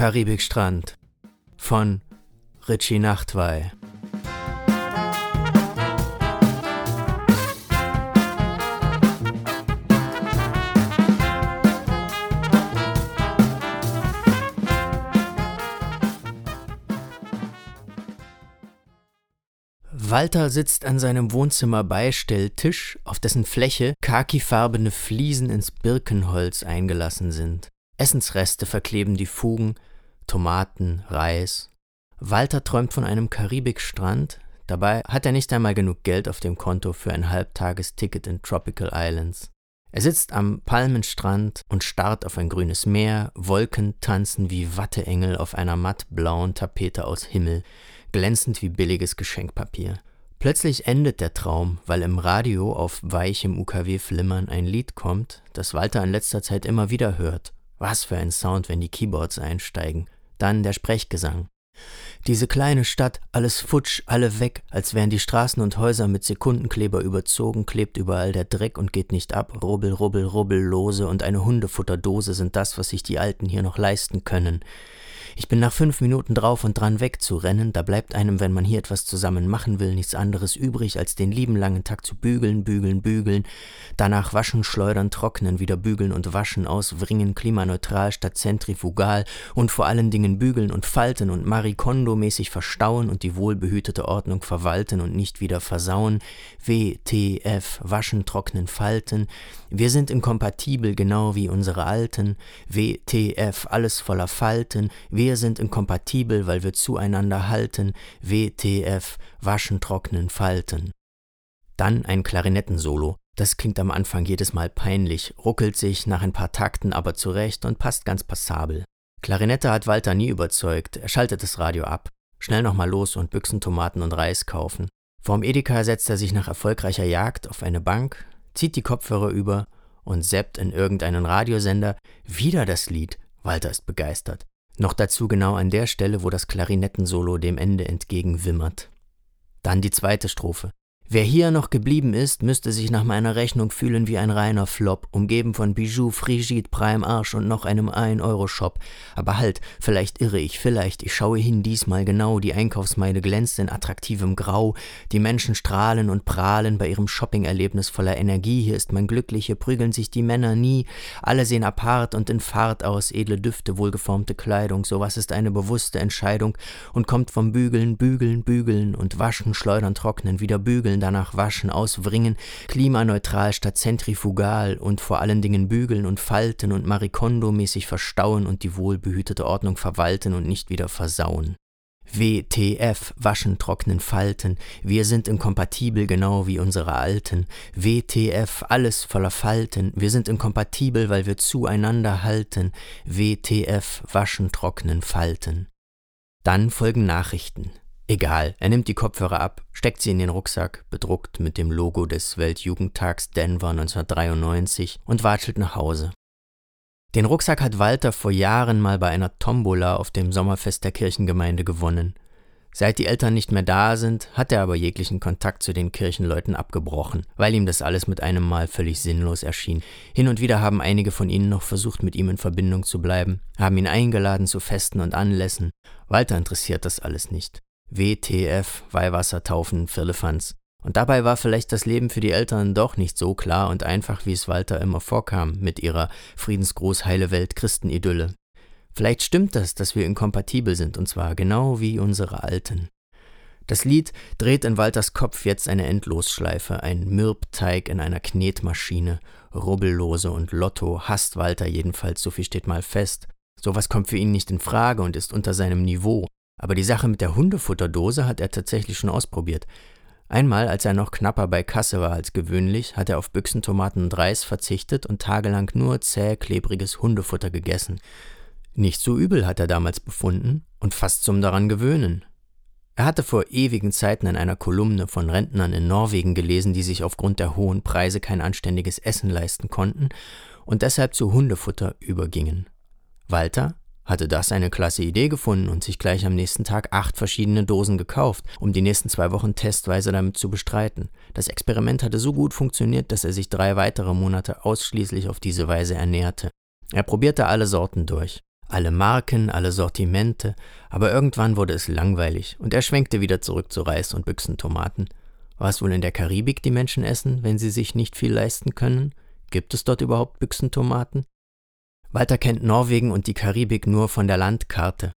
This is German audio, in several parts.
Karibikstrand von Richie Nachtwey. Walter sitzt an seinem Wohnzimmer-Beistelltisch, auf dessen Fläche khakifarbene Fliesen ins Birkenholz eingelassen sind. Essensreste verkleben die Fugen, Tomaten, Reis. Walter träumt von einem Karibikstrand, dabei hat er nicht einmal genug Geld auf dem Konto für ein Halbtagesticket in Tropical Islands. Er sitzt am Palmenstrand und starrt auf ein grünes Meer, Wolken tanzen wie Watteengel auf einer mattblauen Tapete aus Himmel, glänzend wie billiges Geschenkpapier. Plötzlich endet der Traum, weil im Radio auf weichem UKW-Flimmern ein Lied kommt, das Walter in letzter Zeit immer wieder hört. Was für ein Sound, wenn die Keyboards einsteigen. Dann der Sprechgesang. Diese kleine Stadt, alles futsch, alle weg, als wären die Straßen und Häuser mit Sekundenkleber überzogen, klebt überall der Dreck und geht nicht ab, rubbel, rubbel, rubbel, lose und eine Hundefutterdose sind das, was sich die Alten hier noch leisten können. Ich bin nach fünf Minuten drauf und dran wegzurennen, da bleibt einem, wenn man hier etwas zusammen machen will, nichts anderes übrig, als den lieben langen Tag zu bügeln, bügeln, bügeln, danach waschen, schleudern, trocknen, wieder bügeln und waschen, auswringen, klimaneutral statt zentrifugal und vor allen Dingen bügeln und falten und Marikondo-mäßig verstauen und die wohlbehütete Ordnung verwalten und nicht wieder versauen, WTF, waschen, trocknen, falten, wir sind inkompatibel, genau wie unsere Alten, WTF, alles voller Falten, wir sind inkompatibel, weil wir zueinander halten, WTF, waschen, trocknen, falten. Dann ein Klarinettensolo. Das klingt am Anfang jedes Mal peinlich, ruckelt sich nach ein paar Takten aber zurecht und passt ganz passabel. Klarinette hat Walter nie überzeugt, er schaltet das Radio ab. Schnell nochmal los und Büchsen, Tomaten und Reis kaufen. Vorm Edeka setzt er sich nach erfolgreicher Jagd auf eine Bank, zieht die Kopfhörer über und seppt in irgendeinen Radiosender. Wieder das Lied. Walter ist begeistert. Noch dazu genau an der Stelle, wo das Klarinettensolo dem Ende entgegenwimmert. Dann die zweite Strophe. Wer hier noch geblieben ist, müsste sich nach meiner Rechnung fühlen wie ein reiner Flop, umgeben von Bijoux, Frigide, Prime Arsch und noch einem 1-Euro-Shop. Aber halt, vielleicht irre ich, vielleicht, ich schaue hin diesmal genau, die Einkaufsmeile glänzt in attraktivem Grau, die Menschen strahlen und prahlen bei ihrem Shopping-Erlebnis voller Energie, hier ist man glücklich, hier prügeln sich die Männer nie, alle sehen apart und in Fahrt aus, edle Düfte, wohlgeformte Kleidung, sowas ist eine bewusste Entscheidung und kommt vom Bügeln, Bügeln, Bügeln und Waschen, Schleudern, Trocknen, wieder Bügeln, danach waschen, auswringen, klimaneutral statt zentrifugal und vor allen Dingen bügeln und falten und Marikondo-mäßig verstauen und die wohlbehütete Ordnung verwalten und nicht wieder versauen. WTF, waschen, trocknen, falten, wir sind inkompatibel genau wie unsere Alten. WTF, alles voller Falten, wir sind inkompatibel, weil wir zueinander halten. WTF, waschen, trocknen, falten. Dann folgen Nachrichten. Egal, er nimmt die Kopfhörer ab, steckt sie in den Rucksack, bedruckt mit dem Logo des Weltjugendtags Denver 1993 und watschelt nach Hause. Den Rucksack hat Walter vor Jahren mal bei einer Tombola auf dem Sommerfest der Kirchengemeinde gewonnen. Seit die Eltern nicht mehr da sind, hat er aber jeglichen Kontakt zu den Kirchenleuten abgebrochen, weil ihm das alles mit einem Mal völlig sinnlos erschien. Hin und wieder haben einige von ihnen noch versucht, mit ihm in Verbindung zu bleiben, haben ihn eingeladen zu Festen und Anlässen. Walter interessiert das alles nicht. WTF, Weihwassertaufen, Firlefanz. Und dabei war vielleicht das Leben für die Eltern doch nicht so klar und einfach, wie es Walter immer vorkam mit ihrer Friedensgruß heile Welt Christenidylle. Vielleicht stimmt das, dass wir inkompatibel sind, und zwar genau wie unsere Alten. Das Lied dreht in Walters Kopf jetzt eine Endlosschleife, ein Mürbteig in einer Knetmaschine. Rubbellose und Lotto hasst Walter jedenfalls, so viel steht mal fest. Sowas kommt für ihn nicht in Frage und ist unter seinem Niveau. Aber die Sache mit der Hundefutterdose hat er tatsächlich schon ausprobiert. Einmal, als er noch knapper bei Kasse war als gewöhnlich, hat er auf Büchsen, Tomaten und Reis verzichtet und tagelang nur zäh, klebriges Hundefutter gegessen. Nicht so übel hat er damals befunden und fast zum daran gewöhnen. Er hatte vor ewigen Zeiten in einer Kolumne von Rentnern in Norwegen gelesen, die sich aufgrund der hohen Preise kein anständiges Essen leisten konnten und deshalb zu Hundefutter übergingen. Walter hatte das eine klasse Idee gefunden und sich gleich am nächsten Tag acht verschiedene Dosen gekauft, um die nächsten zwei Wochen testweise damit zu bestreiten. Das Experiment hatte so gut funktioniert, dass er sich drei weitere Monate ausschließlich auf diese Weise ernährte. Er probierte alle Sorten durch. alle Marken, alle Sortimente, aber irgendwann wurde es langweilig und er schwenkte wieder zurück zu Reis und Büchsentomaten. Was wohl in der Karibik die Menschen essen, wenn sie sich nicht viel leisten können? Gibt es dort überhaupt Büchsentomaten? Walter kennt Norwegen und die Karibik nur von der Landkarte.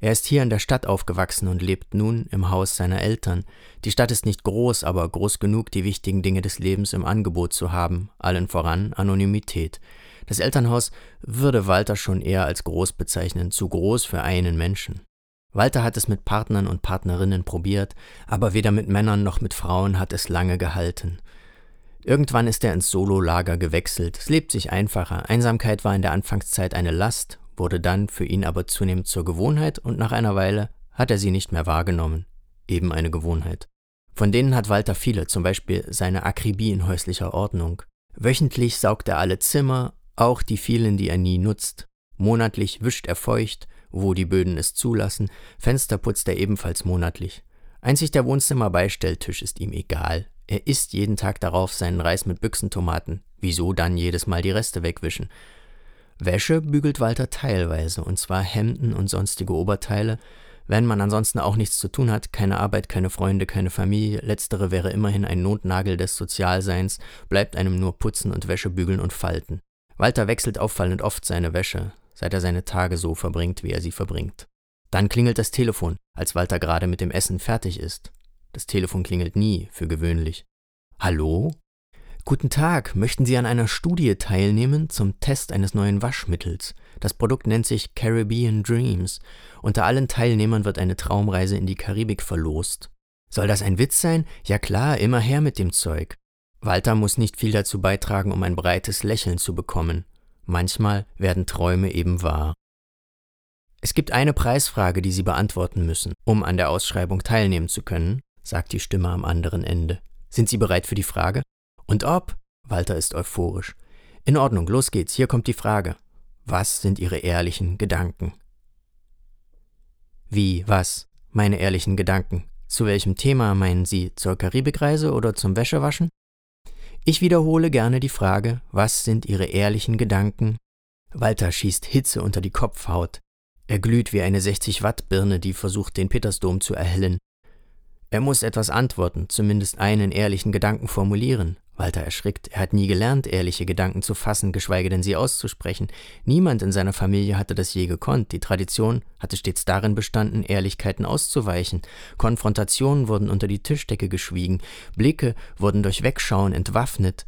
Er ist hier in der Stadt aufgewachsen und lebt nun im Haus seiner Eltern. Die Stadt ist nicht groß, aber groß genug, die wichtigen Dinge des Lebens im Angebot zu haben, allen voran Anonymität. Das Elternhaus würde Walter schon eher als groß bezeichnen, zu groß für einen Menschen. Walter hat es mit Partnern und Partnerinnen probiert, aber weder mit Männern noch mit Frauen hat es lange gehalten. Irgendwann ist er ins Sololager gewechselt. Es lebt sich einfacher. Einsamkeit war in der Anfangszeit eine Last, wurde dann für ihn aber zunehmend zur Gewohnheit und nach einer Weile hat er sie nicht mehr wahrgenommen. Eben eine Gewohnheit. Von denen hat Walter viele, zum Beispiel seine Akribie in häuslicher Ordnung. Wöchentlich saugt er alle Zimmer, auch die vielen, die er nie nutzt. Monatlich wischt er feucht, wo die Böden es zulassen, Fenster putzt er ebenfalls monatlich. Einzig der Wohnzimmerbeistelltisch ist ihm egal. Er isst jeden Tag darauf seinen Reis mit Büchsentomaten. Wieso dann jedes Mal die Reste wegwischen? Wäsche bügelt Walter teilweise, und zwar Hemden und sonstige Oberteile, wenn man ansonsten auch nichts zu tun hat, keine Arbeit, keine Freunde, keine Familie, letztere wäre immerhin ein Notnagel des Sozialseins, bleibt einem nur putzen und Wäsche bügeln und falten. Walter wechselt auffallend oft seine Wäsche, seit er seine Tage so verbringt, wie er sie verbringt. Dann klingelt das Telefon, als Walter gerade mit dem Essen fertig ist. Das Telefon klingelt nie, für gewöhnlich. Hallo? Guten Tag, möchten Sie an einer Studie teilnehmen zum Test eines neuen Waschmittels? Das Produkt nennt sich Caribbean Dreams. Unter allen Teilnehmern wird eine Traumreise in die Karibik verlost. Soll das ein Witz sein? Ja klar, immer her mit dem Zeug. Walter muss nicht viel dazu beitragen, um ein breites Lächeln zu bekommen. Manchmal werden Träume eben wahr. Es gibt eine Preisfrage, die Sie beantworten müssen, um an der Ausschreibung teilnehmen zu können, sagt die Stimme am anderen Ende. Sind Sie bereit für die Frage? Und ob? Walter ist euphorisch. In Ordnung, los geht's, hier kommt die Frage. Was sind Ihre ehrlichen Gedanken? Wie, was? Meine ehrlichen Gedanken. Zu welchem Thema meinen Sie? Zur Karibikreise oder zum Wäschewaschen? Ich wiederhole gerne die Frage, was sind Ihre ehrlichen Gedanken? Walter schießt Hitze unter die Kopfhaut. Er glüht wie eine 60 Watt Birne, die versucht, den Petersdom zu erhellen. Er muss etwas antworten, zumindest einen ehrlichen Gedanken formulieren. Walter erschrickt. Er hat nie gelernt, ehrliche Gedanken zu fassen, geschweige denn sie auszusprechen. Niemand in seiner Familie hatte das je gekonnt. Die Tradition hatte stets darin bestanden, Ehrlichkeiten auszuweichen. Konfrontationen wurden unter die Tischdecke geschwiegen. Blicke wurden durch Wegschauen entwaffnet.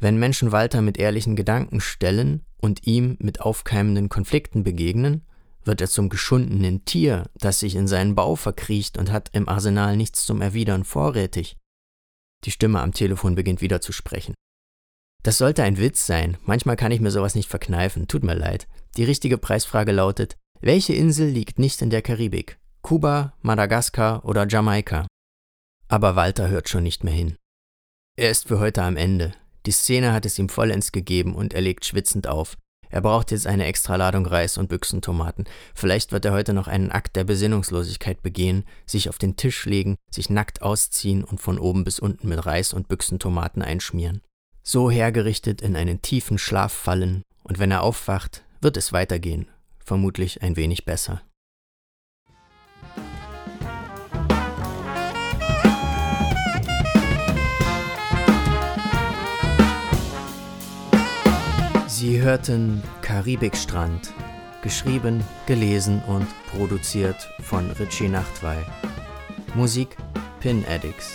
Wenn Menschen Walter mit ehrlichen Gedanken stellen und ihm mit aufkeimenden Konflikten begegnen, wird er zum geschundenen Tier, das sich in seinen Bau verkriecht und hat im Arsenal nichts zum Erwidern vorrätig. Die Stimme am Telefon beginnt wieder zu sprechen. Das sollte ein Witz sein, manchmal kann ich mir sowas nicht verkneifen, tut mir leid. Die richtige Preisfrage lautet, welche Insel liegt nicht in der Karibik? Kuba, Madagaskar oder Jamaika? Aber Walter hört schon nicht mehr hin. Er ist für heute am Ende. Die Szene hat es ihm vollends gegeben und er legt schwitzend auf. Er braucht jetzt eine extra Ladung Reis und Büchsentomaten. Vielleicht wird er heute noch einen Akt der Besinnungslosigkeit begehen, sich auf den Tisch legen, sich nackt ausziehen und von oben bis unten mit Reis und Büchsentomaten einschmieren. So hergerichtet in einen tiefen Schlaf fallen, und wenn er aufwacht, wird es weitergehen, vermutlich ein wenig besser. Sie hörten Karibikstrand, geschrieben, gelesen und produziert von Richie Nachtwey. Musik Pin Addicts.